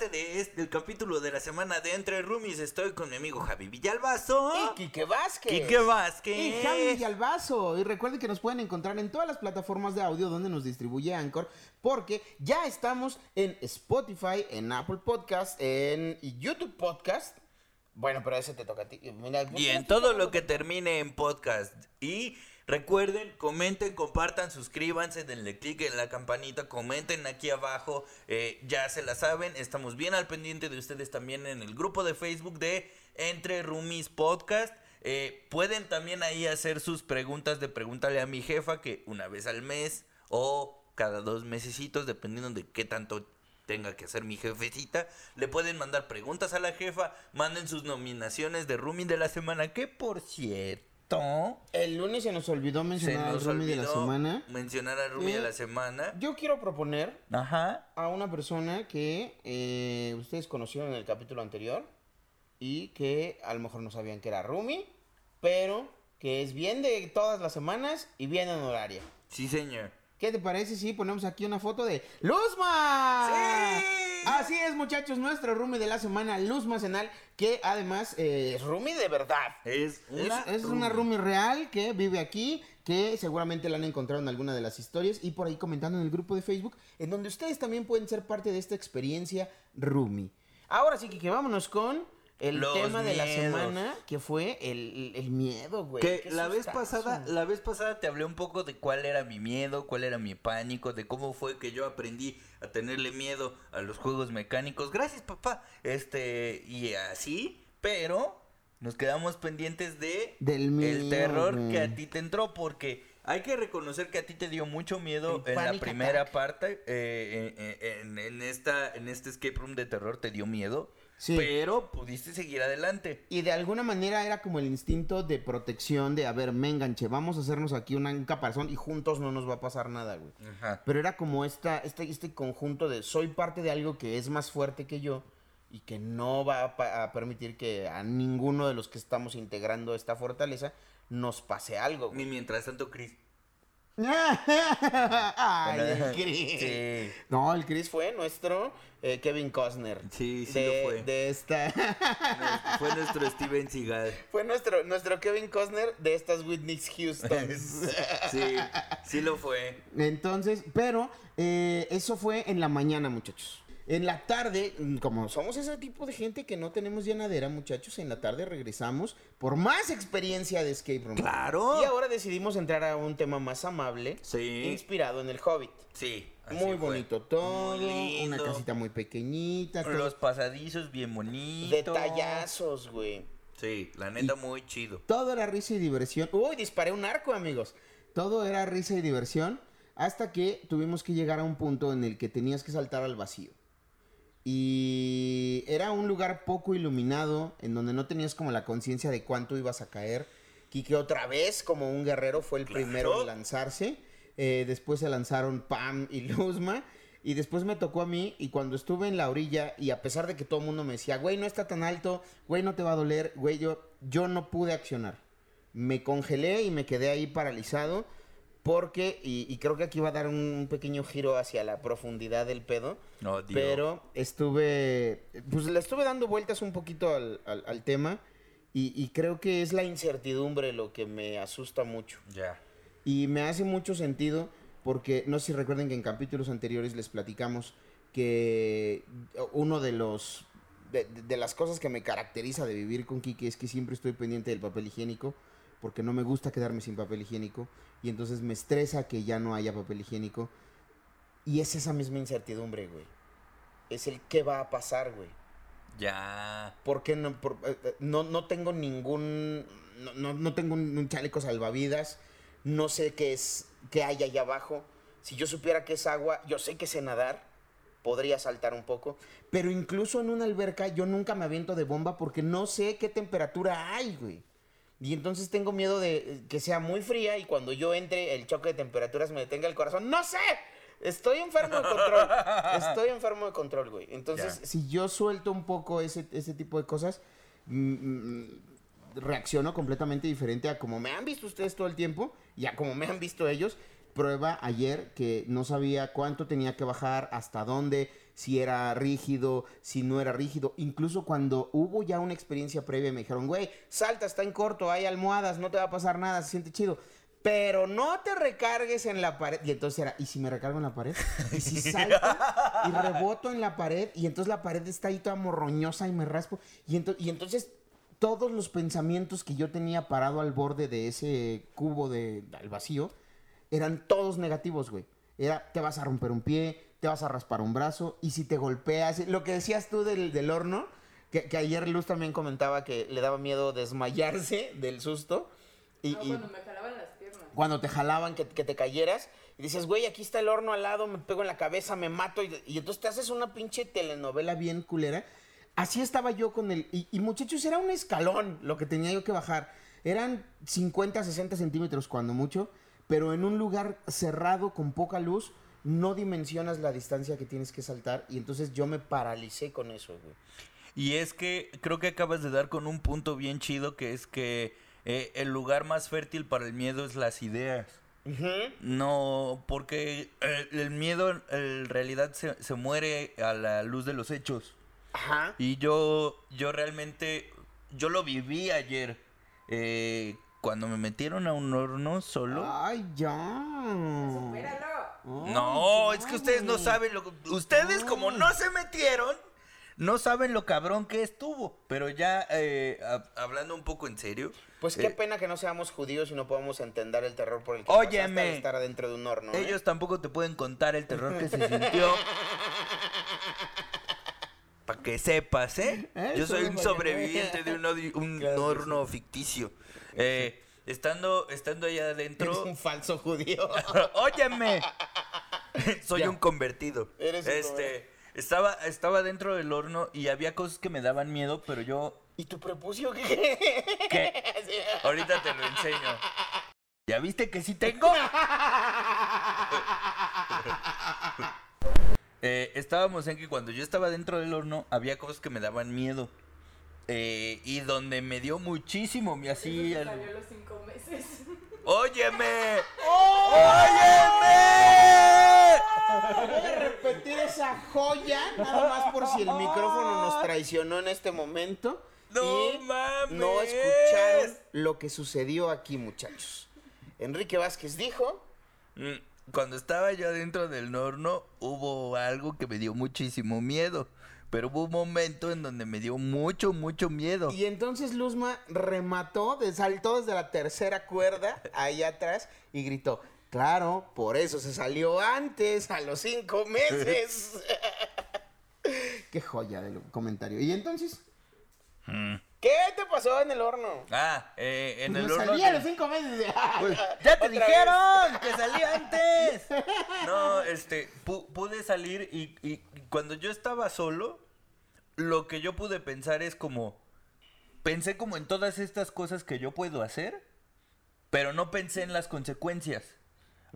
parte de este, del capítulo de la semana de Entre Roomies. Estoy con mi amigo Javi Villalbazo. Y Quique Vázquez. Quique Vázquez. Y Javi Villalbazo. Y recuerden que nos pueden encontrar en todas las plataformas de audio donde nos distribuye Anchor, porque ya estamos en Spotify, en Apple Podcast, en YouTube Podcast. Bueno, pero ese te toca a ti. Mira, Y en todo lo que termine en podcast. Y recuerden, comenten, compartan, suscríbanse, denle click en la campanita, comenten aquí abajo. eh, ya se la saben, estamos bien al pendiente de ustedes también en el grupo de Facebook de Entre Roomies Podcast. Eh, pueden también ahí hacer sus preguntas de pregúntale a mi jefa que una vez al mes o cada dos mesecitos, dependiendo de qué tanto tenga que hacer mi jefecita, le pueden mandar preguntas a la jefa, manden sus nominaciones de Roomie de la semana, que por cierto, El lunes se nos olvidó mencionar al Roomie de la semana. mencionar a Roomie de la semana. Yo quiero proponer Ajá. a una persona que eh, ustedes conocieron en el capítulo anterior y que a lo mejor no sabían que era Rumi, pero que es bien de todas las semanas y bien honoraria. Sí, señor. ¿Qué te parece si ponemos aquí una foto de Luzma? ¡Sí! Así es, muchachos, nuestro Rumi de la semana, Luzma Senal, que además eh, Es Rumi de verdad. Es es, una, es una Rumi real que vive aquí, que seguramente la han encontrado en alguna de las historias y por ahí comentando en el grupo de Facebook, en donde ustedes también pueden ser parte de esta experiencia Rumi. Ahora sí que vámonos con el Los tema de la semana, que fue el, el miedo, güey. Que la vez pasada, la vez pasada te hablé un poco de cuál era mi miedo, cuál era mi pánico, de cómo fue que yo aprendí a tenerle miedo a los juegos mecánicos. Gracias, papá. Este, y así, pero nos quedamos pendientes de Del el miedo, terror güey. que a ti te entró porque hay que reconocer que a ti te dio mucho miedo El en la primera attack. parte, eh, en, en- en esta en este escape room de terror te dio miedo, Sí. pero pudiste seguir adelante. Y de alguna manera era como el instinto de protección de, a ver, me enganche, vamos a hacernos aquí una- un caparazón y juntos no nos va a pasar nada, güey. Ajá. Pero era como esta, este, este conjunto de soy parte de algo que es más fuerte que yo y que no va a, permitir que a ninguno de los que estamos integrando esta fortaleza nos pase algo. Y mientras tanto, Chris. Ay, el Chris. Sí. No, el Chris fue nuestro eh, Kevin Costner. Sí, sí de, lo fue. De esta... Fue nuestro Steven Seagal. fue nuestro, nuestro Kevin Costner de estas Whitney Houston. Sí, sí lo fue. Entonces, pero eh, eso fue en la mañana, muchachos. En la tarde, mm, como somos ese tipo de gente que no tenemos llenadera, muchachos, en la tarde regresamos por más experiencia de escape room. Claro. Y ahora decidimos entrar a un tema más amable, Sí. inspirado en el Hobbit. Sí. así muy bonito todo, Muy lindo. una casita muy pequeñita, todo. Los pasadizos bien bonitos. detallazos, güey. Sí, la neta muy chido. Todo era risa y diversión. Uy, disparé un arco, amigos. Todo era risa y diversión hasta que tuvimos que llegar a un punto en el que tenías que saltar al vacío. Y era un lugar poco iluminado, en donde no tenías como la conciencia de cuánto ibas a caer. Quique otra vez, como un guerrero, fue el Claro. primero en lanzarse. Eh, después se lanzaron Pam y Luzma. Y después me tocó a mí. Y cuando estuve en la orilla, y a pesar de que todo el mundo me decía, güey, no está tan alto, güey, no te va a doler, güey, yo, yo no pude accionar. Me congelé y me quedé ahí paralizado. Porque, y, y creo que aquí va a dar un pequeño giro hacia la profundidad del pedo. No, Dios. Pero estuve, pues le estuve dando vueltas un poquito al, al- al tema. Y, y creo que es la incertidumbre lo que me asusta mucho. Ya. Y me hace mucho sentido porque no sé si recuerden que en capítulos anteriores les platicamos que uno de los de, de- las cosas que me caracteriza de vivir con Kike es que siempre estoy pendiente del papel higiénico porque no me gusta quedarme sin papel higiénico y entonces me estresa que ya no haya papel higiénico y es esa misma incertidumbre, güey. Es el qué va a pasar, güey. Ya. Porque no, por- eh, eh, no, no tengo ningún. No, no- no tengo un, un chaleco salvavidas. No sé qué es. qué hay allá abajo. Si yo supiera que es agua, yo sé que sé nadar. Podría saltar un poco. Pero incluso en una alberca, yo nunca me aviento de bomba porque no sé qué temperatura hay, güey. Y entonces tengo miedo de eh, que sea muy fría y cuando yo entre, el choque de temperaturas me detenga el corazón. ¡No sé! Estoy enfermo de control. Estoy enfermo de control, güey. Entonces, si yo suelto un poco ese, ese tipo de cosas, mm, mm, reacciono completamente diferente a como me han visto ustedes todo el tiempo y a como me han visto ellos. Prueba ayer que no sabía cuánto tenía que bajar, hasta dónde, si era rígido, si no era rígido. Incluso cuando hubo ya una experiencia previa, me dijeron, güey, salta, está en corto, hay almohadas, no te va a pasar nada, se siente chido. Pero no te recargues en la pared. Y entonces era, ¿y si me recargo en la pared? ¿Y si salta y reboto en la pared? Y entonces la pared está ahí toda morroñosa y me raspo. Y entonces todos los pensamientos que yo tenía parado al borde de ese cubo de, al vacío eran todos negativos, güey. Era, te vas a romper un pie, te vas a raspar un brazo, y si te golpeas, lo que decías tú del, del horno, que, que ayer Luz también comentaba que le daba miedo desmayarse del susto. Y, No, y cuando me jalaban las piernas. cuando te jalaban que, que te cayeras y dices, güey, aquí está el horno al lado, me pego en la cabeza, me mato. Y, y entonces te haces una pinche telenovela bien culera. Así estaba yo con el... Y, y, muchachos, era un escalón lo que tenía yo que bajar. Eran 50, 60 centímetros cuando mucho, pero en un lugar cerrado con poca luz no dimensionas la distancia que tienes que saltar. Y entonces yo me paralicé con eso, güey. Y es que creo que acabas de dar con un punto bien chido que es que eh, el lugar más fértil para el miedo es las ideas. No, porque eh, el miedo en realidad se, se muere a la luz de los hechos. Ajá. Y yo, yo realmente, yo lo viví ayer. eh, cuando me metieron a un horno solo. Ay, ya. Supéralo. Ay, No, es que ustedes no saben lo que... Ustedes como no se metieron, no saben lo cabrón que estuvo. Pero ya, eh, hab- hablando un poco en serio... Pues qué eh, pena que no seamos judíos y no podamos entender el terror por el que Óyeme. pasaste al estar adentro de un horno. ¿eh? Ellos tampoco te pueden contar el terror que se sintió. Para que sepas, ¿eh? Yo soy un sobreviviente de un, Claro horno ficticio. Eh, estando, estando allá Eres adentro... un falso judío. Óyeme. Soy Ya. un convertido. Eres un este, estaba, estaba dentro del horno y había cosas que me daban miedo, pero yo ¿Y tu prepucio qué? ¿Qué? Ahorita te lo enseño. ¿Ya viste que sí tengo? Eh, estábamos en que cuando yo estaba dentro del horno había cosas que me daban miedo. Eh, y donde me dio muchísimo, me así... el- los cinco meses. ¡Óyeme! ¡Óyeme! Voy a repetir esa joya, nada más por si el micrófono nos traicionó en este momento. ¡No y mames! No escucharon lo que sucedió aquí, muchachos. Enrique Vázquez dijo. Mm, Cuando estaba yo adentro del horno, hubo algo que me dio muchísimo miedo. Pero hubo un momento en donde me dio mucho, mucho miedo. Y entonces Luzma remató, saltó desde la tercera cuerda, ahí atrás, y gritó. Claro, por eso se salió antes, a los cinco meses. Qué joya del comentario. ¿Y entonces? ¿Qué te pasó en el horno? Ah, eh, en Pues el me horno. salí a los cinco meses. Pues, ¡Ya te dijeron! ¡Que salí antes! No, este, pu- pude salir y, y cuando yo estaba solo, lo que yo pude pensar es como. Pensé como en todas estas cosas que yo puedo hacer, pero no pensé en las consecuencias.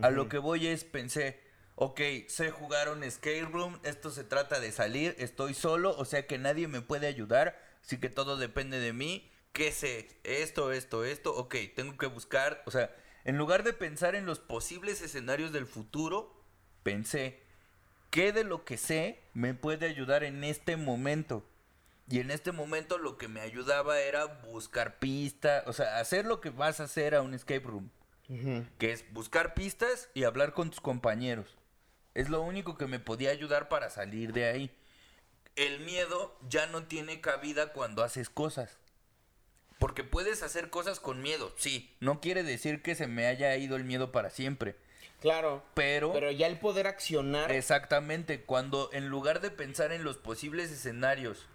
A lo que voy es, pensé, ok, sé jugar un escape room, esto se trata de salir, estoy solo, o sea que nadie me puede ayudar, así que todo depende de mí. ¿Qué sé? Esto, esto, esto, ok, tengo que buscar, o sea, en lugar de pensar en los posibles escenarios del futuro, pensé, ¿qué de lo que sé me puede ayudar en este momento? Y en este momento lo que me ayudaba era buscar pistas, o sea, hacer lo que vas a hacer a un escape room que es buscar pistas y hablar con tus compañeros. Es lo único que me podía ayudar para salir de ahí. El miedo ya no tiene cabida cuando haces cosas. Porque puedes hacer cosas con miedo, sí. No quiere decir que se me haya ido el miedo para siempre. Claro. Pero, Pero ya el poder accionar. exactamente, cuando en lugar de pensar en los posibles escenarios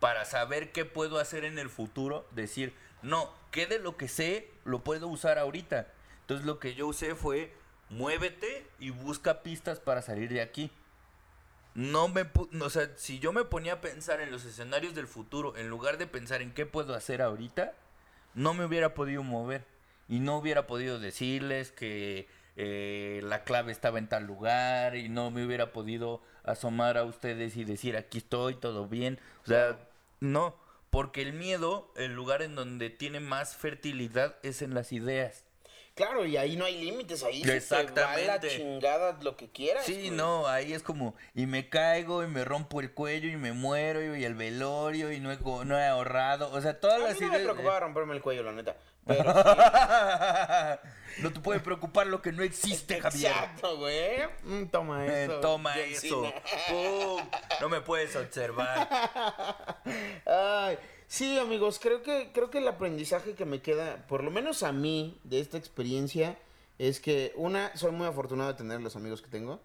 para saber qué puedo hacer en el futuro, decir, no, ¿qué de lo que sé lo puedo usar ahorita? Entonces lo que yo usé fue, muévete y busca pistas para salir de aquí. No me, o sea, si yo me ponía a pensar en los escenarios del futuro, en lugar de pensar en qué puedo hacer ahorita, no me hubiera podido mover. Y no hubiera podido decirles que eh, la clave estaba en tal lugar y no me hubiera podido asomar a ustedes y decir aquí estoy, todo bien. O sea, no, porque el miedo, el lugar en donde tiene más fertilidad es en las ideas. Claro, y ahí no hay límites, ahí se te va la Exactamente. chingada lo que quieras. Sí, güey. no, ahí es como, y me caigo, y me rompo el cuello, y me muero, y el velorio, y no he, co- no he ahorrado, o sea, todas A las mí no me ideas- preocupaba romperme el cuello, la neta. Pero sí. no te puede preocupar lo que no existe, Javier. Exacto, güey. Mm, toma Eh, eso. toma John eso. Pum. No me puedes observar. Ay, sí, amigos, creo que, creo que el aprendizaje que me queda, por lo menos a mí, de esta experiencia, es que, una, soy muy afortunado de tener los amigos que tengo.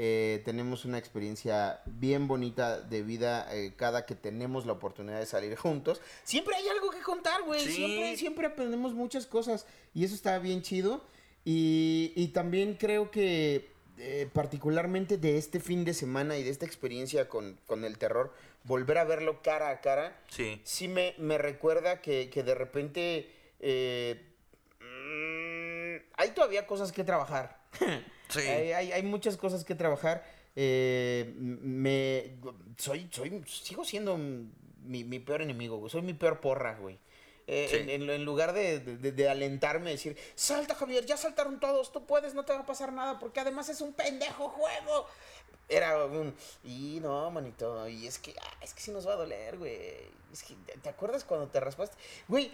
Eh, tenemos una experiencia bien bonita de vida eh, cada que tenemos la oportunidad de salir juntos. Siempre hay algo que contar, güey. Sí. Siempre, siempre aprendemos muchas cosas y eso está bien chido. Y, y también creo que eh, particularmente de este fin de semana y de esta experiencia con, con el terror, volver a verlo cara a cara, Sí. sí me, me recuerda que, que de repente eh, mm, hay todavía cosas que trabajar. Sí. hay, hay- hay muchas cosas que trabajar. Eh, me soy, soy, sigo siendo mi, mi peor enemigo, güey. Soy mi peor porra, güey. Eh, Sí. en, en- en lugar de, de- de alentarme, decir, salta Javier, ya saltaron todos, tú puedes, no te va a pasar nada, porque además es un pendejo juego. Era un, y no, manito, y es que, ah, es que sí nos va a doler, güey. Es que, ¿te acuerdas cuando te raspaste? Güey,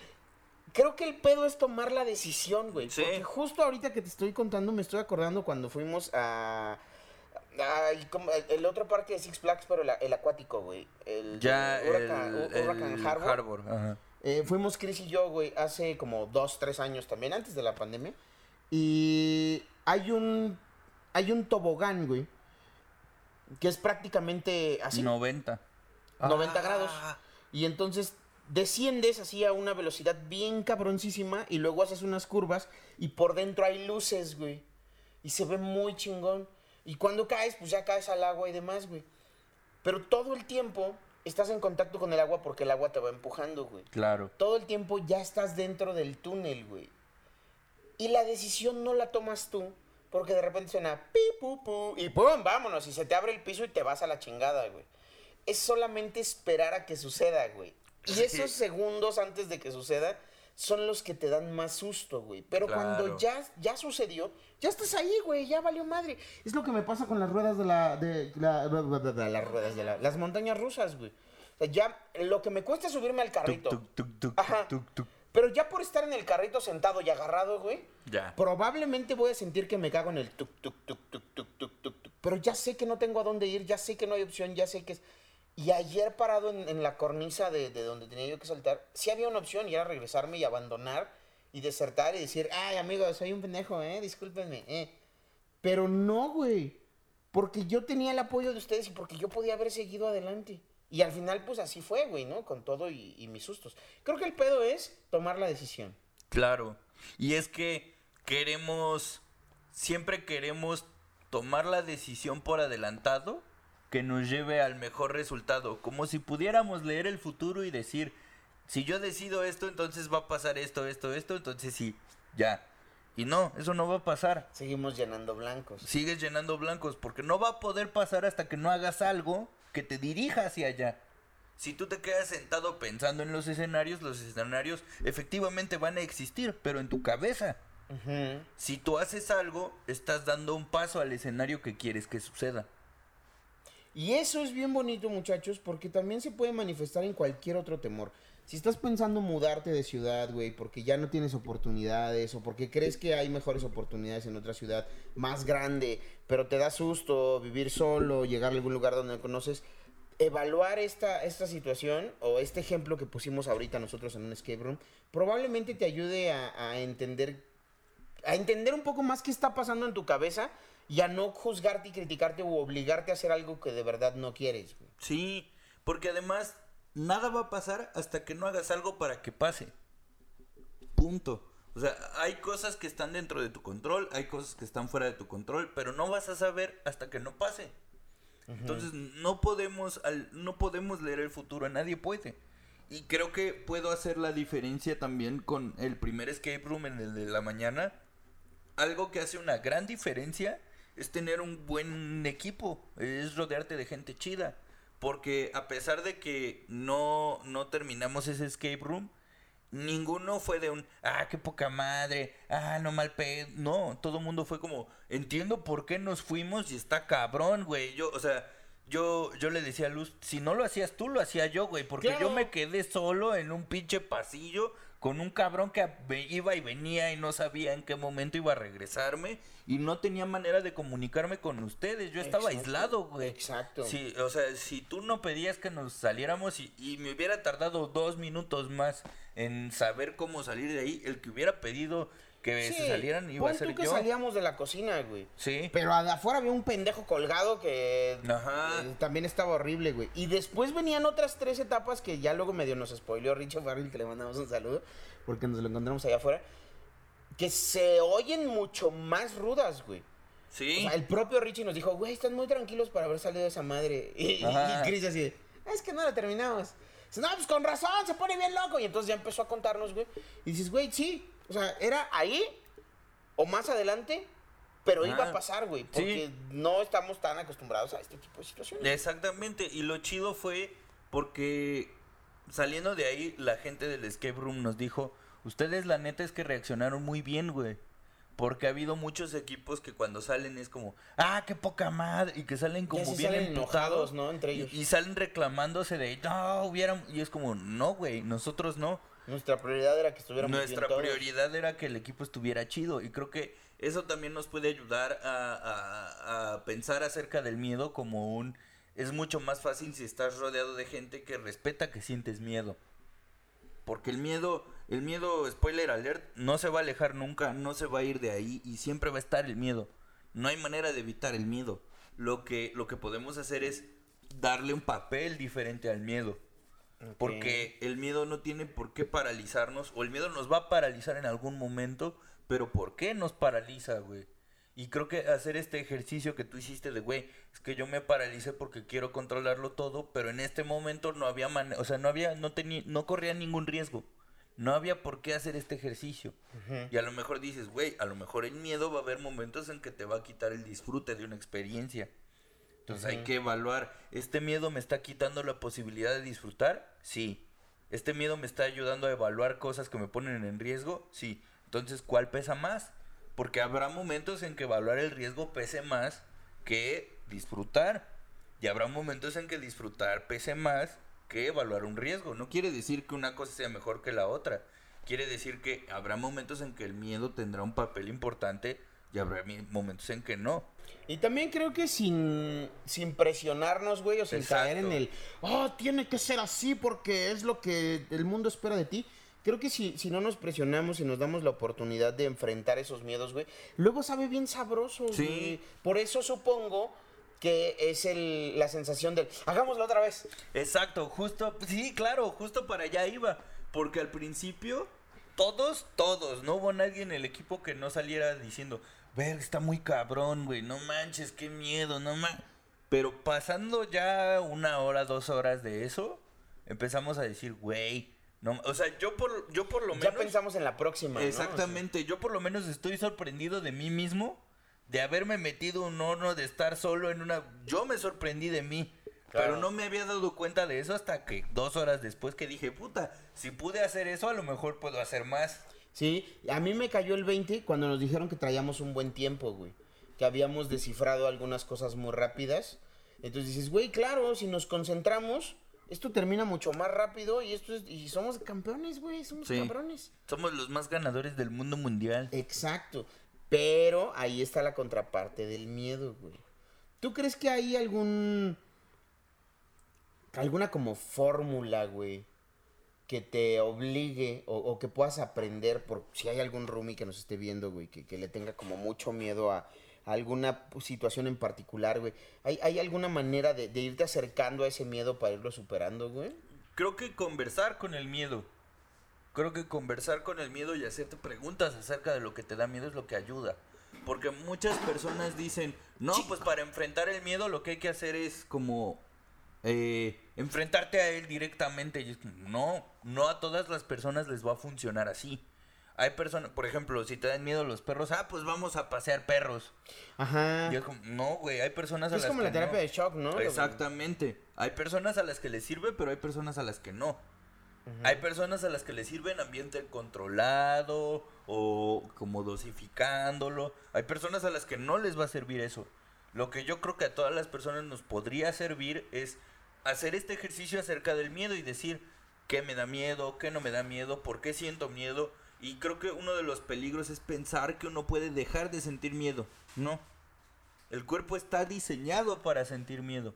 creo que el pedo es tomar la decisión, güey. Sí. Porque justo ahorita que te estoy contando, me estoy acordando cuando fuimos a... Ay, como el, otro parque de Six Flags, pero el, el acuático, güey. El, Ya el el, Huracán. Harbor, ajá. Eh, fuimos Chris y yo, güey, hace como dos, tres años también, antes de la pandemia. Y hay un, hay un tobogán, güey, que es prácticamente así, 90. 90 grados. Ah. Y entonces desciendes así a una velocidad bien cabroncísima y luego haces unas curvas y por dentro hay luces, güey. Y se ve muy chingón. Y cuando caes, pues ya caes al agua y demás, güey. Pero todo el tiempo estás en contacto con el agua porque el agua te va empujando, güey. Claro. Todo el tiempo ya estás dentro del túnel, güey. Y la decisión no la tomas tú porque de repente suena pi, pu, pu, y pum, vámonos. Y se te abre el piso y te vas a la chingada, güey. Es solamente esperar a que suceda, güey. Y esos segundos antes de que suceda son los que te dan más susto, güey. Pero cuando ya, ya sucedió, ya estás ahí, güey, ya valió madre. Es lo que me pasa con las ruedas de la... De la las ruedas de la... Las montañas rusas, güey. O sea, ya lo que me cuesta es subirme al carrito. Ajá. Pero ya por estar en el carrito sentado y agarrado, güey, Ya. probablemente voy a sentir que me cago en el tuk, tuk, tuk, tuk, tuk, tuk, tuk, tuk. Pero ya sé que no tengo a dónde ir, ya sé que no hay opción, ya sé que es... Y ayer parado en, la cornisa de, de donde tenía yo que saltar, sí había una opción y era regresarme y abandonar y desertar y decir, ay, amigo, soy un pendejo, eh, discúlpenme, eh. Pero no, güey. Porque yo tenía el apoyo de ustedes y porque yo podía haber seguido adelante. Y al final, pues así fue, güey, ¿no? Con todo y, y mis sustos. Creo que el pedo es tomar la decisión. Claro. Y es que queremos, siempre queremos tomar la decisión por adelantado que nos lleve al mejor resultado. Como si pudiéramos leer el futuro y decir, si yo decido esto, entonces va a pasar esto, esto, esto, entonces sí, ya. Y no, eso no va a pasar. Seguimos llenando blancos. Sigues llenando blancos porque no va a poder pasar hasta que no hagas algo que te dirija hacia allá. Si tú te quedas sentado pensando en los escenarios, los escenarios efectivamente van a existir, pero en tu cabeza. Si tú haces algo, estás dando un paso al escenario que quieres que suceda. Y eso es bien bonito, muchachos, porque también se puede manifestar en cualquier otro temor. Si estás pensando mudarte de ciudad, güey, porque ya no tienes oportunidades o porque crees que hay mejores oportunidades en otra ciudad más grande, pero te da susto vivir solo, llegar a algún lugar donde no conoces, evaluar esta, esta situación o este ejemplo que pusimos ahorita nosotros en un escape room, probablemente te ayude a, a entender a entender un poco más qué está pasando en tu cabeza y a no juzgarte y criticarte o obligarte a hacer algo que de verdad no quieres. güey. Sí, porque además nada va a pasar hasta que no hagas algo para que pase. Punto. O sea, hay cosas que están dentro de tu control, hay cosas que están fuera de tu control, pero no vas a saber hasta que no pase. Entonces no podemos al- no podemos leer el futuro, nadie puede. Y creo que puedo hacer la diferencia también con el primer escape room en el de la mañana. Algo que hace una gran diferencia es tener un buen equipo, es rodearte de gente chida. Porque a pesar de que no, no terminamos ese escape room, ninguno fue de un, ah, qué poca madre, ah, no mal pedo. No, todo el mundo fue como, entiendo por qué nos fuimos y está cabrón, güey. Yo, o sea, yo, yo le decía a Luz, si no lo hacías tú, lo hacía yo, güey, porque Claro. yo me quedé solo en un pinche pasillo con un cabrón que iba y venía y no sabía en qué momento iba a regresarme y no tenía manera de comunicarme con ustedes. Yo estaba Exacto. aislado, güey. Exacto. Sí, o sea, si tú no pedías que nos saliéramos y, y me hubiera tardado dos minutos más en saber cómo salir de ahí, el que hubiera pedido que Sí, se salieran iba a ser tú que yo. salíamos de la cocina, güey. Sí. Pero afuera había un pendejo colgado que Ajá. eh, también estaba horrible, güey. Y después venían otras tres etapas que ya luego medio nos spoileó Richard Farrell, que le mandamos un saludo, porque nos lo encontramos allá afuera, que se oyen mucho más rudas, güey. Sí. O sea, el propio Richie nos dijo, güey, están muy tranquilos para haber salido de esa madre. Y, y- Chris así, es que no lo terminamos. Dice, no, pues con razón, se pone bien loco. Y entonces ya empezó a contarnos, güey. Y dices, güey, sí. O sea, era ahí o más adelante, pero iba Ah, a pasar, güey. sí. Porque no estamos tan acostumbrados a este tipo de situaciones. Exactamente, y lo chido fue porque saliendo de ahí, la gente del escape room nos dijo, ustedes la neta es que reaccionaron muy bien, güey. Porque ha habido muchos equipos que cuando salen es como, ah, qué poca madre, y que salen como sí bien salen enojados, ¿no? Entre y- ellos. Y, salen reclamándose de, no, hubieran, y es como, no, güey, nosotros no. Nuestra prioridad era que estuviéramos bien Nuestra todos. prioridad era que el equipo estuviera chido y creo que eso también nos puede ayudar a, a- a pensar acerca del miedo como un... Es mucho más fácil si estás rodeado de gente que respeta que sientes miedo. Porque el miedo, el miedo, spoiler alert, no se va a alejar nunca, no se va a ir de ahí y siempre va a estar el miedo. No hay manera de evitar el miedo. Lo que, lo que podemos hacer es darle un papel diferente al miedo. Porque el miedo no tiene por qué paralizarnos, o el miedo nos va a paralizar en algún momento, pero ¿por qué nos paraliza, güey? Y creo que hacer este ejercicio que tú hiciste de, güey, es que yo me paralicé porque quiero controlarlo todo, pero en este momento no había manera, o sea, no había, no tenía, no corría ningún riesgo. No había por qué hacer este ejercicio. Y a lo mejor dices, güey, a lo mejor el miedo va a haber momentos en que te va a quitar el disfrute de una experiencia. Entonces hay que evaluar, ¿este miedo me está quitando la posibilidad de disfrutar? Sí. ¿Este miedo me está ayudando a evaluar cosas que me ponen en riesgo? Sí. Entonces, ¿cuál pesa más? Porque habrá momentos en que evaluar el riesgo pese más que disfrutar. Y habrá momentos en que disfrutar pese más que evaluar un riesgo. No quiere decir que una cosa sea mejor que la otra. Quiere decir que habrá momentos en que el miedo tendrá un papel importante y habrá momentos en que no. Y también creo que sin, sin presionarnos, güey, o sin Exacto. caer en el, oh, tiene que ser así porque es lo que el mundo espera de ti. Creo que si, si no nos presionamos y nos damos la oportunidad de enfrentar esos miedos, güey, luego sabe bien sabroso, Sí. güey. Por eso supongo que es el, la sensación del, hagámoslo otra vez. Exacto, justo, sí, claro, justo para allá iba. Porque al principio, todos, todos, no hubo nadie en el equipo que no saliera diciendo, ver, está muy cabrón, güey, no manches, qué miedo, no manches. Pero pasando ya una hora, dos horas de eso, empezamos a decir, güey, no, o sea, yo por, yo por lo Ya menos... pensamos en la próxima. ¿no? Exactamente, yo por lo menos estoy sorprendido de mí mismo, de haberme metido un horno, de estar solo en una... Yo me sorprendí de mí, Claro. pero no me había dado cuenta de eso hasta que dos horas después que dije, puta, si pude hacer eso, a lo mejor puedo hacer más. Sí, a mí me cayó el 20 cuando nos dijeron que traíamos un buen tiempo, güey. Que habíamos descifrado algunas cosas muy rápidas. Entonces dices, güey, claro, si nos concentramos, esto termina mucho más rápido y esto es, y somos campeones, güey, somos Sí. cabrones. Somos los más ganadores del mundo mundial. Exacto. Pero ahí está la contraparte del miedo, güey. ¿Tú crees que hay algún alguna como fórmula, güey, que te obligue o, que puedas aprender por si hay algún roomie que nos esté viendo, güey, que, que le tenga como mucho miedo a, a alguna situación en particular, güey? ¿Hay, hay alguna manera de, de irte acercando a ese miedo para irlo superando, güey? Creo que conversar con el miedo. Creo que conversar con el miedo y hacerte preguntas acerca de lo que te da miedo es lo que ayuda. Porque muchas personas dicen, no, pues para enfrentar el miedo lo que hay que hacer es como eh, enfrentarte a él directamente. Y es como, no, no a todas las personas les va a funcionar así. Hay personas, por ejemplo, si te dan miedo los perros, ah, pues vamos a pasear perros. Ajá. Y es como, no, güey, hay personas a Es las como que la terapia no. de shock, ¿no? Exactamente. Hay personas a las que les sirve, pero hay personas a las que no. Hay personas a las que les sirve en ambiente controlado o como dosificándolo. Hay personas a las que no les va a servir eso. Lo que yo creo que a todas las personas nos podría servir es hacer este ejercicio acerca del miedo y decir qué me da miedo, qué no me da miedo, por qué siento miedo. Y creo que uno de los peligros es pensar que uno puede dejar de sentir miedo. No. El cuerpo está diseñado para sentir miedo.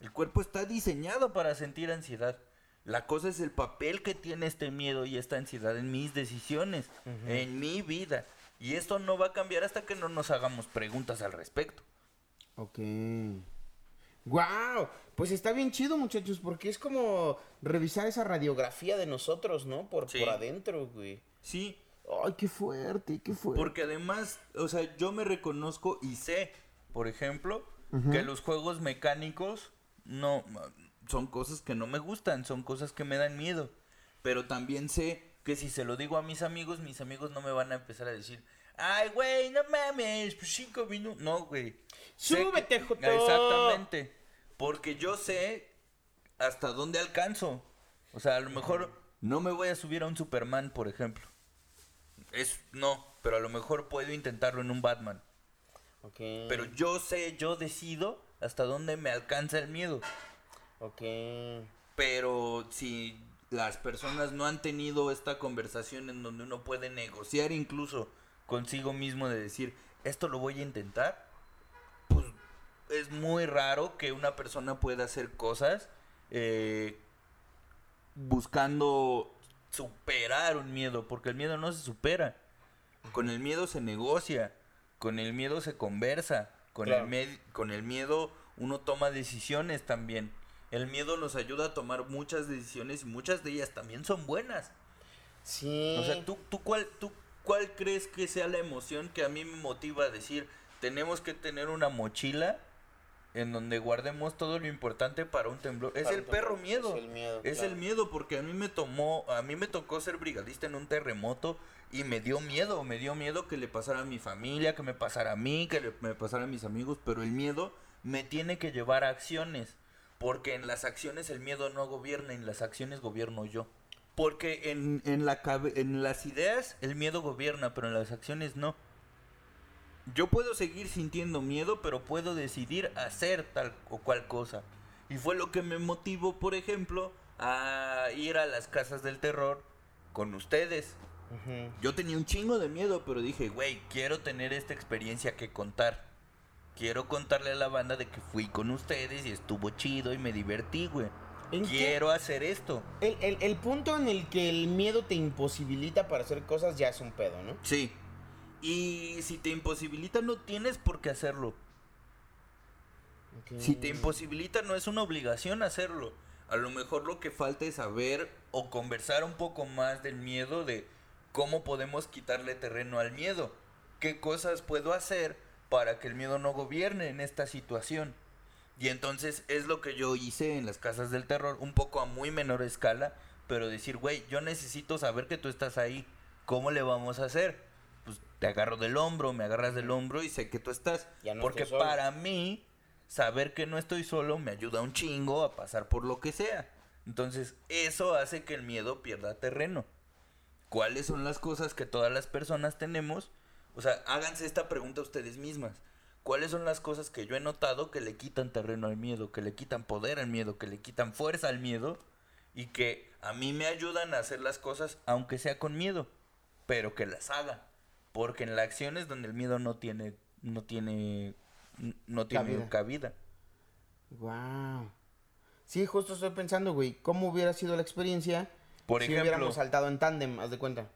El cuerpo está diseñado para sentir ansiedad. La cosa es el papel que tiene este miedo y esta ansiedad en mis decisiones, en mi vida. Y esto no va a cambiar hasta que no nos hagamos preguntas al respecto. Ok. Wow, pues está bien chido, muchachos, porque es como revisar esa radiografía de nosotros, ¿no? Por, Sí. por adentro, güey. Sí, Ay, qué fuerte, qué fuerte. porque además, o sea, yo me reconozco y sé, por ejemplo, que los juegos mecánicos no son cosas que no me gustan, son cosas que me dan miedo. Pero también sé que si se lo digo a mis amigos, mis amigos no me van a empezar a decir, ay, güey, no mames, pues cinco minutos. No, güey. Que- Súbete, Joto. Exactamente. Porque yo sé hasta dónde alcanzo. O sea, a lo mejor no me voy a subir a un Superman, por ejemplo. Es no, pero a lo mejor puedo intentarlo en un Batman. Ok. Pero yo sé, yo decido hasta dónde me alcanza el miedo. Ok. Pero si las personas no han tenido esta conversación en donde uno puede negociar incluso consigo mismo de decir, esto lo voy a intentar, pues es muy raro que una persona pueda hacer cosas eh, buscando superar un miedo, porque el miedo no se supera. Con el miedo se negocia, con el miedo se conversa, con, Claro. el, med- con el miedo uno toma decisiones también. El miedo nos ayuda a tomar muchas decisiones y muchas de ellas también son buenas. Sí. O sea, ¿tú, tú, cuál, ¿tú cuál crees que sea la emoción que a mí me motiva a decir, tenemos que tener una mochila en donde guardemos todo lo importante para un temblor? Es el perro miedo. es el miedo, Es claro. el miedo porque a mí me tomó, a mí me tocó ser brigadista en un terremoto y me dio miedo, me dio miedo que le pasara a mi familia, que me pasara a mí, que le, me pasara a mis amigos, pero el miedo me tiene que llevar a acciones. Porque en las acciones el miedo no gobierna, en las acciones gobierno yo. Porque en, en, la cabe- en las ideas el miedo gobierna, pero en las acciones no. Yo puedo seguir sintiendo miedo, pero puedo decidir hacer tal o cual cosa. Y fue lo que me motivó, por ejemplo, a ir a las casas del terror con ustedes. Yo tenía un chingo de miedo, pero dije, güey, quiero tener esta experiencia que contar. Quiero contarle a la banda de que fui con ustedes y estuvo chido y me divertí, güey. Quiero hacer esto. El, el- el punto en el que el miedo te imposibilita para hacer cosas ya es un pedo, ¿no? Sí. Y si te imposibilita, no tienes por qué hacerlo. Si te imposibilita, no es una obligación hacerlo. A lo mejor lo que falta es saber o conversar un poco más del miedo, de cómo podemos quitarle terreno al miedo. ¿Qué cosas puedo hacer para que el miedo no gobierne en esta situación? Y entonces es lo que yo hice en las casas del terror, un poco a muy menor escala, pero decir, güey, yo necesito saber que tú estás ahí. ¿Cómo le vamos a hacer? Pues te agarro del hombro, me agarras del hombro y sé que tú estás. No Porque para mí, saber que no estoy solo me ayuda un chingo a pasar por lo que sea. Entonces, eso hace que el miedo pierda terreno. ¿Cuáles son las cosas que todas las personas tenemos? O sea, háganse esta pregunta ustedes mismas. ¿Cuáles son las cosas que yo he notado que le quitan terreno al miedo, que le quitan poder al miedo, que le quitan fuerza al miedo y que a mí me ayudan a hacer las cosas aunque sea con miedo, pero que las haga? Porque en la acción es donde el miedo no tiene no tiene no tiene Cabida. cabida. Wow. Sí, justo estoy pensando, güey, ¿cómo hubiera sido la experiencia Por si ejemplo, hubiéramos saltado en tándem, haz de cuenta?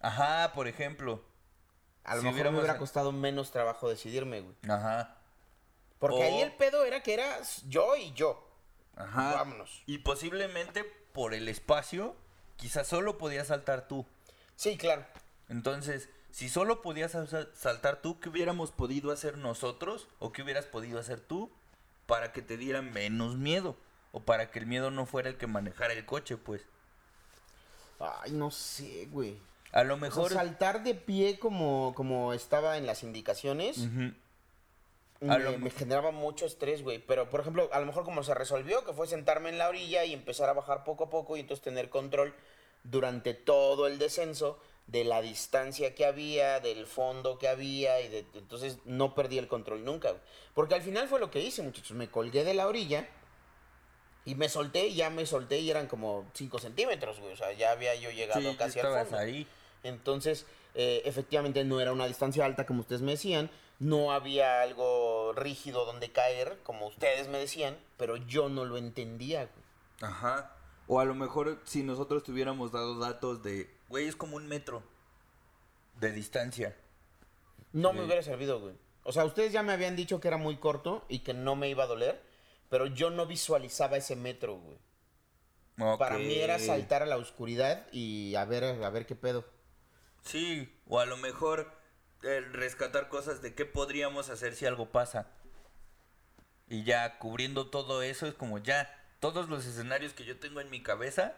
ajá, por ejemplo, A lo Si mejor me hubiera costado menos trabajo decidirme, güey. ajá. Porque O- ahí el pedo era que era yo y yo. Ajá. Vámonos. Y posiblemente por el espacio, quizás solo podías saltar tú. Sí, claro. Entonces, si solo podías sa- saltar tú, ¿qué hubiéramos podido hacer nosotros? ¿O qué hubieras podido hacer tú para que te diera menos miedo? O para que el miedo no fuera el que manejara el coche, pues. Ay, no sé, güey. A lo O sea, mejor... saltar de pie como, como estaba en las indicaciones. A lo me, me mo- generaba mucho estrés, güey. Pero, por ejemplo, a lo mejor como se resolvió, que fue sentarme en la orilla y empezar a bajar poco a poco y entonces tener control durante todo el descenso de la distancia que había, del fondo que había y de, entonces no perdí el control nunca, güey. Porque al final fue lo que hice, muchachos. Me colgué de la orilla y me solté, y ya me solté y eran como 5 centímetros, güey. O sea, ya había yo llegado Sí, casi al fondo. ahí. Entonces, eh, efectivamente no era una distancia alta como ustedes me decían, no había algo rígido donde caer, como ustedes me decían, pero yo no lo entendía. güey. Ajá. O a lo mejor si nosotros tuviéramos dado datos de, güey, es como un metro de distancia. No me hubiera servido, güey. O sea, ustedes ya me habían dicho que era muy corto y que no me iba a doler, pero yo no visualizaba ese metro, güey. Para mí era saltar a la oscuridad y a ver, a ver qué pedo. Sí, o a lo mejor eh, rescatar cosas de qué podríamos hacer si algo pasa. Y ya cubriendo todo eso es como ya todos los escenarios que yo tengo en mi cabeza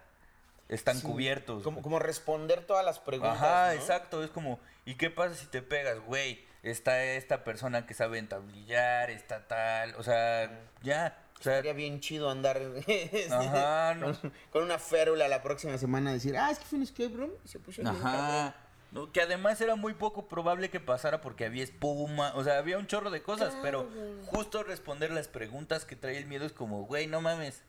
están Sí, cubiertos. Como, responder todas las preguntas. Ajá, ¿no? exacto, es como, ¿y qué pasa si te pegas, güey? Está esta persona que sabe entablillar, está tal, o sea, ya, o sea, Sería bien chido andar Ajá, no. con, con una férula la próxima semana decir, ah, es que fue un escape room y se puso bien cabrón". Ajá. No, que además era muy poco probable que pasara porque había espuma, o sea, había un chorro de cosas, pero justo responder las preguntas que trae el miedo es como, güey, no mames.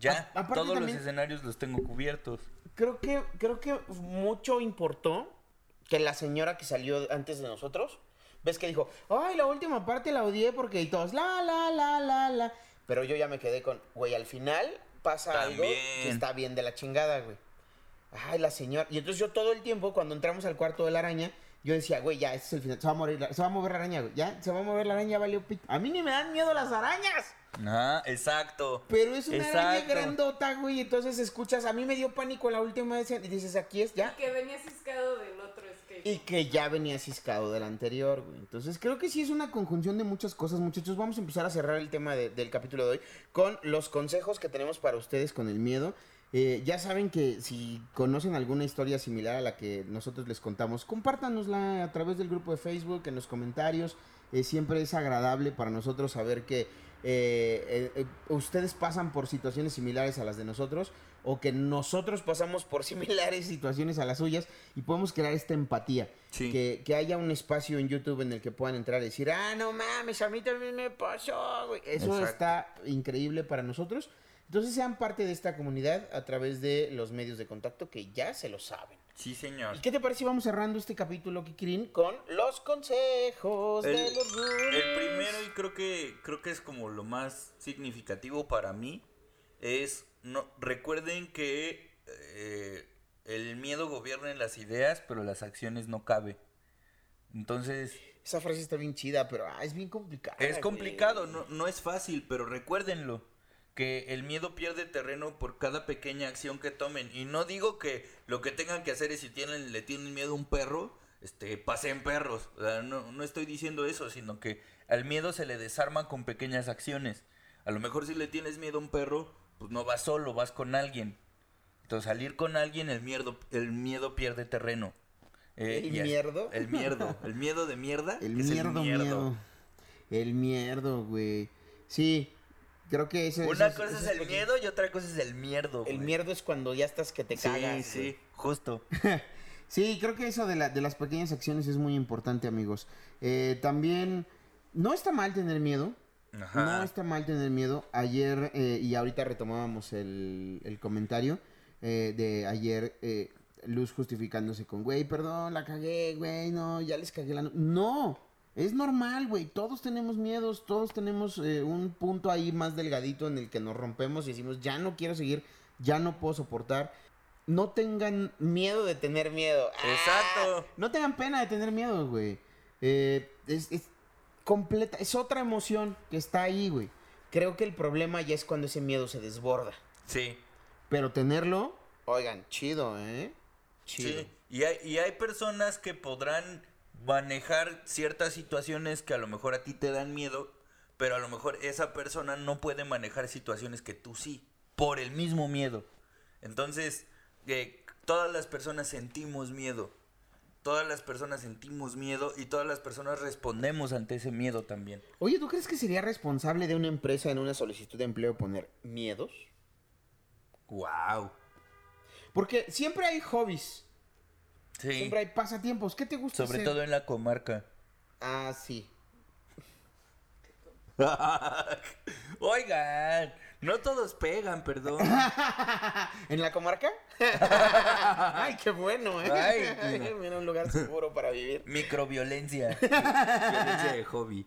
Ya, A- todos también- los escenarios los tengo cubiertos. Creo que, creo que mucho importó que la señora que salió antes de nosotros, ves que dijo, ay, la última parte la odié porque y todos, la, la, la, la, la. Pero yo ya me quedé con, güey, al final pasa algo que está bien de la chingada, güey. Ay, la señora. Y entonces yo todo el tiempo, cuando entramos al cuarto de la araña, yo decía, güey, ya, este es el final. Se va a morir, la- se va a mover la araña, güey. Ya, se va a mover la araña, valió pito. A mí ni me dan miedo las arañas. Ajá, exacto. Pero es una araña grandota, güey. Entonces escuchas, a mí me dio pánico la última vez y dices, aquí es ya. Que venía ciscado del otro skate. Y que ya venía ciscado del anterior, güey. Entonces creo que sí es una conjunción de muchas cosas, muchachos. Vamos a empezar a cerrar el tema de- del capítulo de hoy con los consejos que tenemos para ustedes con el miedo. Eh, ya saben que si conocen alguna historia similar a la que nosotros les contamos, compártanosla a través del grupo de Facebook, en los comentarios. Eh, siempre es agradable para nosotros saber que eh, eh, eh, ustedes pasan por situaciones similares a las de nosotros o que nosotros pasamos por similares situaciones a las suyas y podemos crear esta empatía. Sí. Que, que haya un espacio en YouTube en el que puedan entrar y decir, ah, no mames, a mí también me pasó, güey. Eso Exacto. está increíble para nosotros. Entonces sean parte de esta comunidad a través de los medios de contacto que ya se lo saben. Sí, señor. ¿Y qué te parece si vamos cerrando este capítulo, Kikirin, con los consejos El, de los roomies? el primero y creo que creo que es como lo más significativo para mí es no recuerden que eh, el miedo gobierna en las ideas, pero las acciones no cabe. Entonces, Esa frase está bien chida, pero ah, es bien complicada. es complicado, no, no es fácil, pero recuérdenlo. Que el miedo pierde terreno por cada pequeña acción que tomen. Y no digo que lo que tengan que hacer es si tienen, le tienen miedo a un perro, este, pasen perros. O sea, no, no estoy diciendo eso, sino que al miedo se le desarma con pequeñas acciones. A lo mejor si le tienes miedo a un perro, pues no vas solo, vas con alguien. Entonces, salir con alguien, el miedo, el miedo pierde terreno. Eh, ¿El mierdo? El mierdo. El miedo de mierda. El mierdo, miedo. El mierdo, güey. Sí, creo que ese Una ese- cosa ese es el miedo y otra cosa es el mierdo. El güey. mierdo es cuando ya estás que te Sí, cagas. sí, güey. justo. Sí, creo que eso de, la- de las pequeñas acciones es muy importante, amigos. Eh, también, no está mal tener miedo. Ajá. No está mal tener miedo. Ayer, eh, y ahorita retomábamos el, el comentario eh, de ayer, eh, Luz justificándose con, güey, perdón, la cagué, güey, no, ya les cagué la... no-". No, es normal, güey, todos tenemos miedos, todos tenemos eh, un punto ahí más delgadito en el que nos rompemos y decimos, ya no quiero seguir, ya no puedo soportar. No tengan miedo de tener miedo. ¡Ah! Exacto. No tengan pena de tener miedo, güey. Eh, es, es completa, es otra emoción que está ahí, güey. Creo que el problema ya es cuando ese miedo se desborda. Sí. Pero tenerlo, oigan, chido, ¿eh? Chido. Sí. Y hay, y hay personas que podrán manejar ciertas situaciones que a lo mejor a ti te dan miedo, pero a lo mejor esa persona no puede manejar situaciones que tú sí, por el mismo miedo. Entonces, eh, todas las personas sentimos miedo. todas las personas sentimos miedo y todas las personas respondemos ante ese miedo también. Oye, ¿tú crees que sería responsable de una empresa en una solicitud de empleo poner miedos? Wow. Porque siempre hay hobbies, Sí. siempre hay pasatiempos. ¿Qué te gusta Sobre hacer? todo en la comarca. Ah, sí. Oigan, no todos pegan, perdón. ¿En la comarca? Ay, qué bueno, ¿eh? Ay. Mira, un lugar seguro para vivir. Microviolencia. Violencia de hobby.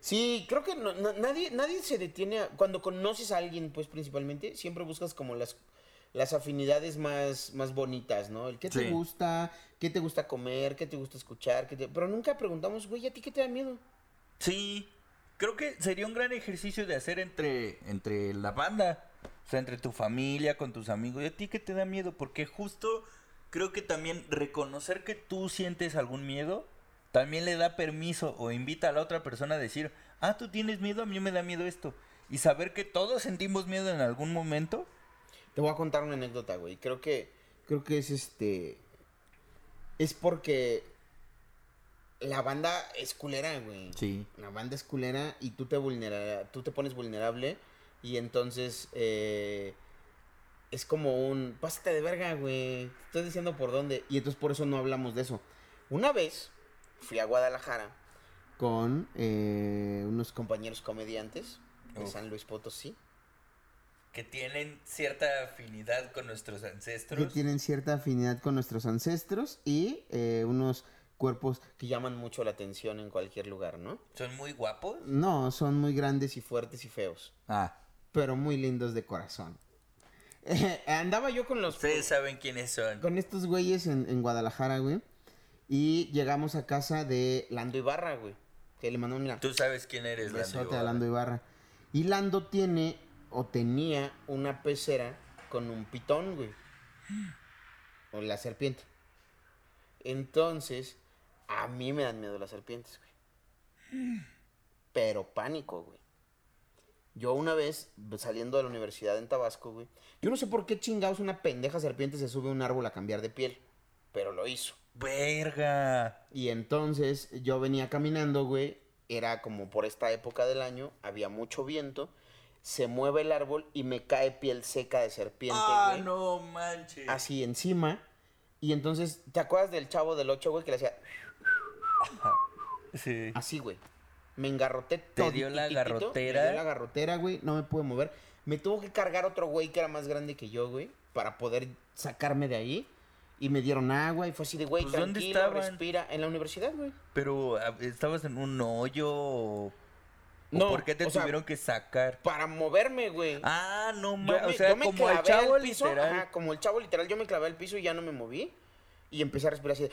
Sí, creo que no- no- nadie, nadie se detiene a- cuando conoces a alguien, pues principalmente, siempre buscas como las, las afinidades más, más bonitas, ¿no? El qué te Sí. gusta, qué te gusta comer, qué te gusta escuchar, qué te- pero nunca preguntamos, güey, ¿a ti qué te da miedo? Sí, creo que sería un gran ejercicio de hacer entre, entre la banda. O sea, entre tu familia, con tus amigos. ¿Y a ti qué te da miedo? Porque justo creo que también reconocer que tú sientes algún miedo también le da permiso o invita a la otra persona a decir, ah, tú tienes miedo, a mí me da miedo esto. Y saber que todos sentimos miedo en algún momento. Te voy a contar una anécdota, güey. Creo que, creo que es este, es porque la banda es culera, güey. Sí. La banda es culera y tú te vulnera, tú te pones vulnerable y entonces eh, es como un pásate de verga, güey. Te estoy diciendo por dónde y entonces por eso no hablamos de eso. Una vez fui a Guadalajara con eh, unos compañeros comediantes de. San Luis Potosí Que tienen cierta afinidad con nuestros que ancestros. tienen cierta afinidad con nuestros ancestros y eh, unos cuerpos que llaman mucho la atención en cualquier lugar, ¿no? Son muy guapos. No, son muy grandes y fuertes y feos. Ah, pero muy lindos de corazón. andaba yo con los ustedes saben quiénes son. con estos güeyes en, en Guadalajara, güey. Y llegamos a casa de Lando Ibarra, güey. Que le mandó mira, Tú sabes quién eres, Lando Ibarra. Lando Ibarra. Y Lando tiene o tenía una pecera con un pitón, güey. O la serpiente. Entonces, a mí me dan miedo las serpientes, güey. Pero pánico, güey. Yo una vez, saliendo de la universidad en Tabasco, güey. Yo no sé por qué chingados una pendeja serpiente se sube a un árbol a cambiar de piel. Pero lo hizo. Verga. Y entonces yo venía caminando, güey. Era como por esta época del año. Había mucho viento. Se mueve el árbol y me cae piel seca de serpiente, Ah, güey. no manches. Así encima. Y entonces, ¿te acuerdas del chavo del 8, güey? Que le hacía Sí. así, güey. Me engarroté Te dio la garrotera. Me dio la garrotera, güey. No me pude mover. Me tuvo que cargar otro güey que era más grande que yo, güey. Para poder sacarme de ahí. Y me dieron agua y fue así de, güey, Pues, ¿dónde tranquilo, estaban? respira. En la universidad, güey. Pero ah, estabas en un hoyo. ¿O No, ¿Por qué te sea, tuvieron que sacar? Para moverme, güey. Ah, no me- O sea, yo me como el chavo piso, literal. ajá, como el chavo literal, yo me clavé al piso y ya no me moví. Y empecé a respirar así de...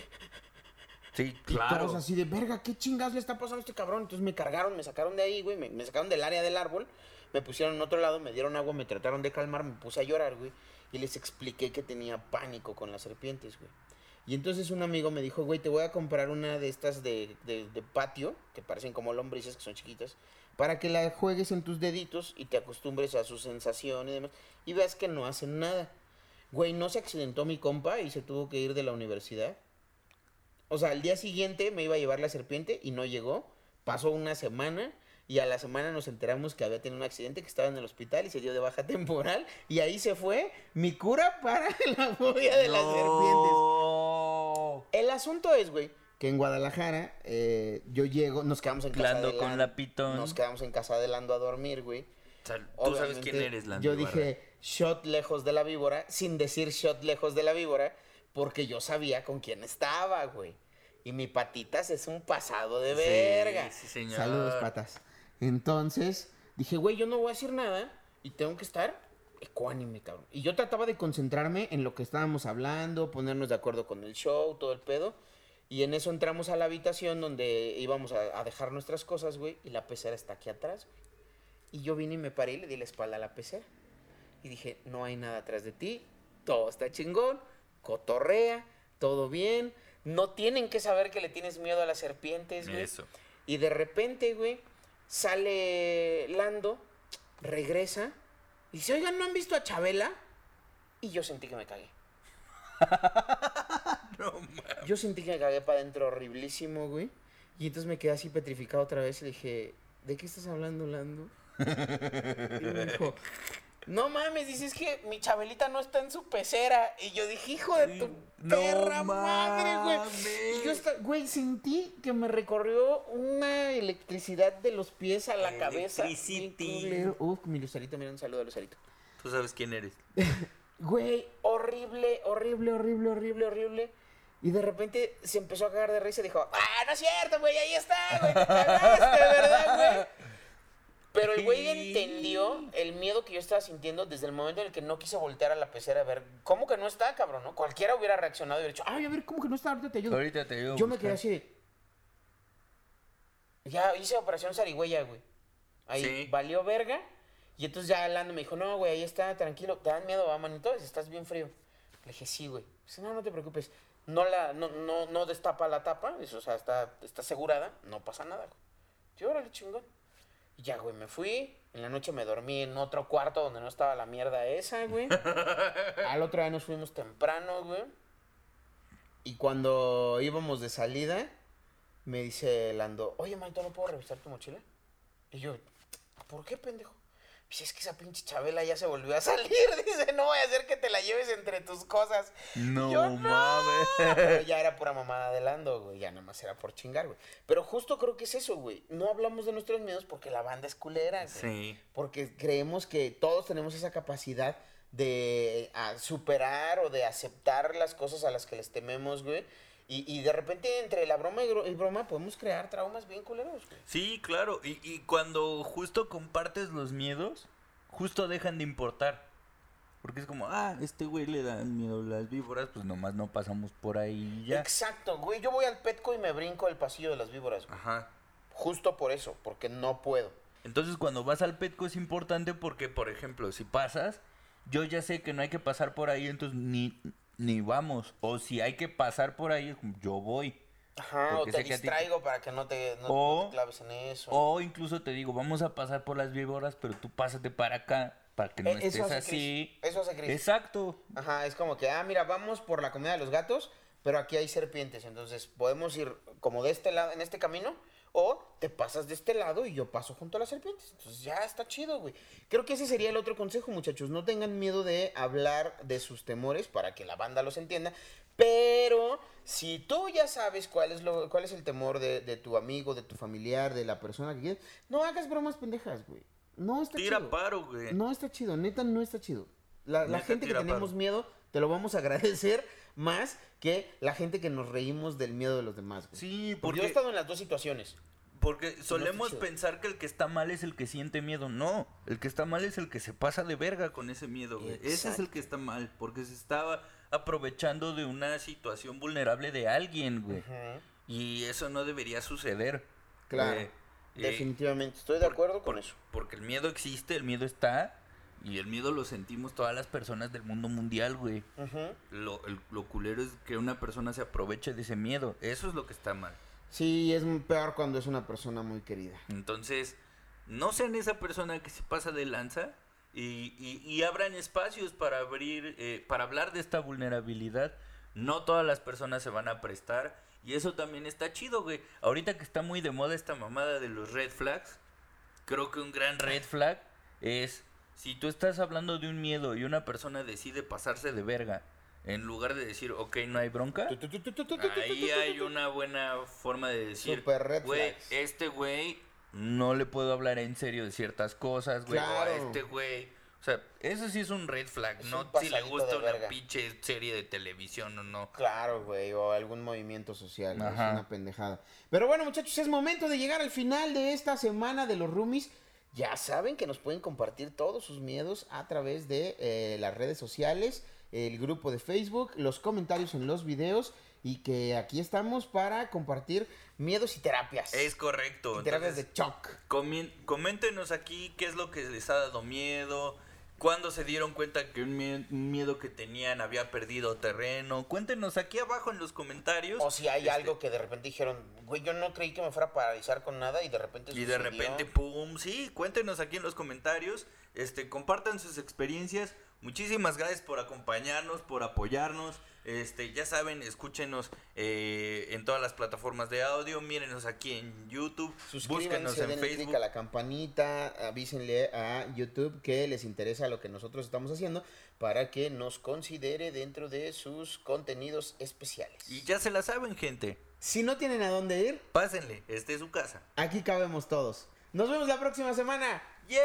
Sí, y claro. todos así de, verga, ¿qué chingados le está pasando a este cabrón? Entonces me cargaron, me sacaron de ahí, güey, me, me sacaron del área del árbol, me pusieron en otro lado, me dieron agua, me trataron de calmar, me puse a llorar, güey. Y les expliqué que tenía pánico con las serpientes, güey. Y entonces un amigo me dijo, güey, te voy a comprar una de estas de, de, de patio, que parecen como lombrices, que son chiquitas, para que la juegues en tus deditos y te acostumbres a su sensación y demás. Y veas que no hacen nada. Güey, no se accidentó mi compa y se tuvo que ir de la universidad. O sea, al día siguiente me iba a llevar la serpiente y no llegó. Pasó una semana y a la semana nos enteramos que había tenido un accidente, que estaba en el hospital y se dio de baja temporal. Y ahí se fue mi cura para la fobia de las serpientes. El asunto es, güey, que en Guadalajara eh, yo llego, nos quedamos en casa Lando de con Lan- la pitón. Nos quedamos en casa de Lando a dormir, güey. O sea, tú sabes quién eres, Lando. Yo dije shot lejos de la víbora, sin decir shot lejos de la víbora, porque yo sabía con quién estaba, güey. Y mi patitas es un pasado de Sí, verga. sí, señor. Saludos, patas. Entonces, dije, güey, yo no voy a decir nada y tengo que estar ecuánime, cabrón. Y yo trataba de concentrarme en lo que estábamos hablando, ponernos de acuerdo con el show, todo el pedo. Y en eso entramos a la habitación donde íbamos a, a dejar nuestras cosas, güey, y la pecera está aquí atrás, güey. Y yo vine y me paré y le di la espalda a la pecera. Y dije, no hay nada atrás de ti, todo está chingón, cotorrea, todo bien. No tienen que saber que le tienes miedo a las serpientes, güey. Eso. Y de repente, güey, sale Lando, regresa, y dice, oigan, ¿no han visto a Chabela? Y yo sentí que me cagué. No. Yo sentí que me cagué para adentro horriblísimo, güey. Y entonces me quedé así petrificado otra vez y le dije, ¿de qué estás hablando, Lando? Y me dijo, no mames, dices que mi Chabelita no está en su pecera. Y yo dije, hijo de tu No perra madre, güey. Y yo, esta- güey, sentí que me recorrió una electricidad de los pies a la cabeza. Electricity. Uf, mi Lucerito, mira un saludo a Lucerito. Tú sabes quién eres. Güey, horrible, horrible, horrible, horrible, horrible. Y de repente se empezó a cagar de risa y dijo, ah, no es cierto, güey, ahí está, güey, te cagaste, ¿verdad, güey? Pero el güey entendió el miedo que yo estaba sintiendo desde el momento en el que no quise voltear a la pecera a ver, ¿cómo que no está, cabrón? ¿no? Cualquiera hubiera reaccionado y hubiera dicho, ay, a ver, ¿cómo que no está? Ahorita te ayudo. Ahorita te ayudo Yo me quedé así de... Ya hice operación zarigüeya, güey. Ahí Sí. valió verga. Y entonces ya Lando me dijo, no, güey, ahí está, tranquilo. ¿Te dan miedo, va, manito? Estás bien frío. Le dije, sí, güey. Dice, no, no te preocupes. No la, no, no, no destapa la tapa. Dice, o sea, está, está asegurada. No pasa nada, güey. Yo, órale, chingón. Y ya, güey, me fui. En la noche me dormí en otro cuarto donde no estaba la mierda esa, güey. Al otro día nos fuimos temprano, güey. Y cuando íbamos de salida, me dice Lando, oye, manito, ¿no puedo revisar tu mochila? Y yo, ¿por qué, pendejo? Dice, es que esa pinche Chabela ya se volvió a salir. Dice, no voy a hacer que te la lleves entre tus cosas. No Yo, mames. Pero ya era pura mamada de Lando, güey. Ya nada más era por chingar, güey. Pero justo creo que es eso, güey. No hablamos de nuestros miedos porque la banda es culera, güey. Sí. Porque creemos que todos tenemos esa capacidad de superar o de aceptar las cosas a las que les tememos, güey. Y, y de repente entre la broma y, y broma podemos crear traumas bien culeros, güey. Sí, claro. Y, y cuando justo compartes los miedos, justo dejan de importar. Porque es como, ah, este güey le dan miedo las víboras, pues nomás no pasamos por ahí ya. Exacto, güey. Yo voy al Petco y me brinco el pasillo de las víboras, güey. Ajá. Justo por eso, porque no puedo. Entonces cuando vas al Petco es importante porque, por ejemplo, si pasas, yo ya sé que no hay que pasar por ahí, entonces ni, ni vamos. O si hay que pasar por ahí, yo voy. Ajá, o te ti- distraigo para que no te, no, O- no te claves en eso. O incluso te digo, vamos a pasar por las víboras, pero tú pásate para acá para que no Eh, eso estés así. Eso hace Chris. Exacto. Ajá, es como que, ah, mira, vamos por la comida de los gatos, pero aquí hay serpientes, entonces podemos ir como de este lado, en este camino, o te pasas de este lado y yo paso junto a las serpientes. Entonces ya está chido, güey. Creo que ese sería el otro consejo, muchachos. No tengan miedo de hablar de sus temores para que la banda los entienda, pero si tú ya sabes cuál es, lo, cuál es el temor de, de tu amigo, de tu familiar, de la persona que quieres, no hagas bromas pendejas, güey. No está Tira chido. paro, güey. No está chido, neta no está chido. La, gente que tenemos paro. miedo, te lo vamos a agradecer más que la gente que nos reímos del miedo de los demás. güey. Sí, Porque yo he porque, estado en las dos situaciones. porque solemos pensar que el que está mal es el que siente miedo. No, el que está mal es el que se pasa de verga con ese miedo, güey. Ese es el que está mal, porque se estaba aprovechando de una situación vulnerable de alguien, güey. Y eso no debería suceder. Claro, Eh, eh, Definitivamente, estoy de por- acuerdo con por- eso. Porque el miedo existe, el miedo está. Y el miedo lo sentimos todas las personas del mundo mundial, güey. Lo, el- lo culero es que una persona se aproveche de ese miedo. Eso es lo que está mal. Sí, es peor cuando es una persona muy querida. Entonces, no sean esa persona que se pasa de lanza y, y- y abran espacios para abrir, eh, para hablar de esta vulnerabilidad. No todas las personas se van a prestar y eso también está chido, güey. Ahorita que está muy de moda esta mamada de los red flags, creo que un gran red flag es si tú estás hablando de un miedo y una persona decide pasarse de verga. En lugar de decir, ok, no hay bronca, Ahí hay una buena forma de decir, güey, este güey no le puedo hablar en serio de ciertas cosas, güey, o a Claro. este güey. O sea, eso sí es un red flag, Es no si le gusta una pinche serie de televisión o no. Claro, güey, o algún movimiento social, es una pendejada. Pero bueno, muchachos, es momento de llegar al final de esta semana de los roomies. Ya saben que nos pueden compartir todos sus miedos a través de eh, las redes sociales, el grupo de Facebook, los comentarios en los videos y que aquí estamos para compartir miedos y terapias. Es correcto. Y terapias entonces, de shock. coméntenos aquí qué es lo que les ha dado miedo, cuándo se dieron cuenta que un mie- un miedo que tenían había perdido terreno. Cuéntenos aquí abajo en los comentarios. O si hay Este, algo que de repente dijeron, güey, yo no creí que me fuera a paralizar con nada y de repente Y de sucedió". repente, pum, sí, cuéntenos aquí en los comentarios, este, compartan sus experiencias, Muchísimas gracias por acompañarnos, por apoyarnos. Este, ya saben, escúchenos eh, en todas las plataformas de audio, mírenos aquí en YouTube, búsquenos Suscríbanse, en denle Facebook. a la campanita, avísenle a YouTube que les interesa lo que nosotros estamos haciendo para que nos considere dentro de sus contenidos especiales. Y ya se la saben, gente. Si no tienen a dónde ir, Pásenle, este es su casa. aquí cabemos todos. Nos vemos la próxima semana. ¡Yeah!